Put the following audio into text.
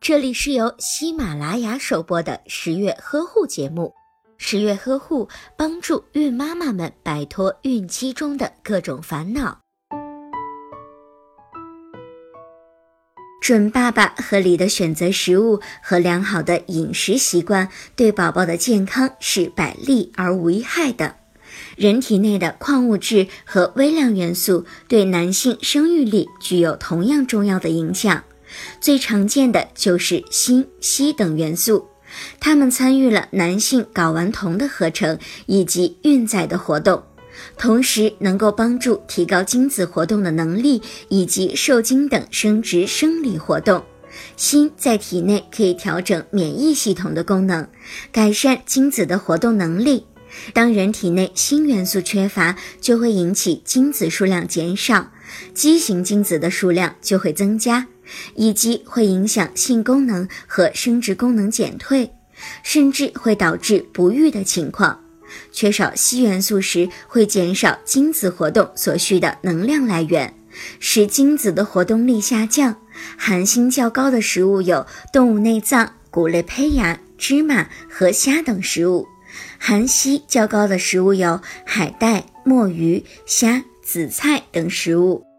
这里是由喜马拉雅首播的十月呵护节目。十月呵护帮助孕妈妈们摆脱孕期中的各种烦恼。准爸爸合理的选择食物和良好的饮食习惯，对宝宝的健康是百利而无一害的。人体内的矿物质和微量元素对男性生育力具有同样重要的影响。最常见的就是锌、硒等元素，它们参与了男性睾丸酮的合成以及孕载的活动，同时能够帮助提高精子活动的能力以及受精等生殖生理活动。锌在体内可以调整免疫系统的功能，改善精子的活动能力。当人体内锌元素缺乏，就会引起精子数量减少，畸形精子的数量就会增加。以及会影响性功能和生殖功能减退，甚至会导致不育的情况。缺少硒元素时，会减少精子活动所需的能量来源，使精子的活动力下降。含锌较高的食物有动物内脏、谷类胚芽、芝麻和虾等食物；含硒较高的食物有海带、墨鱼、虾、紫菜等食物。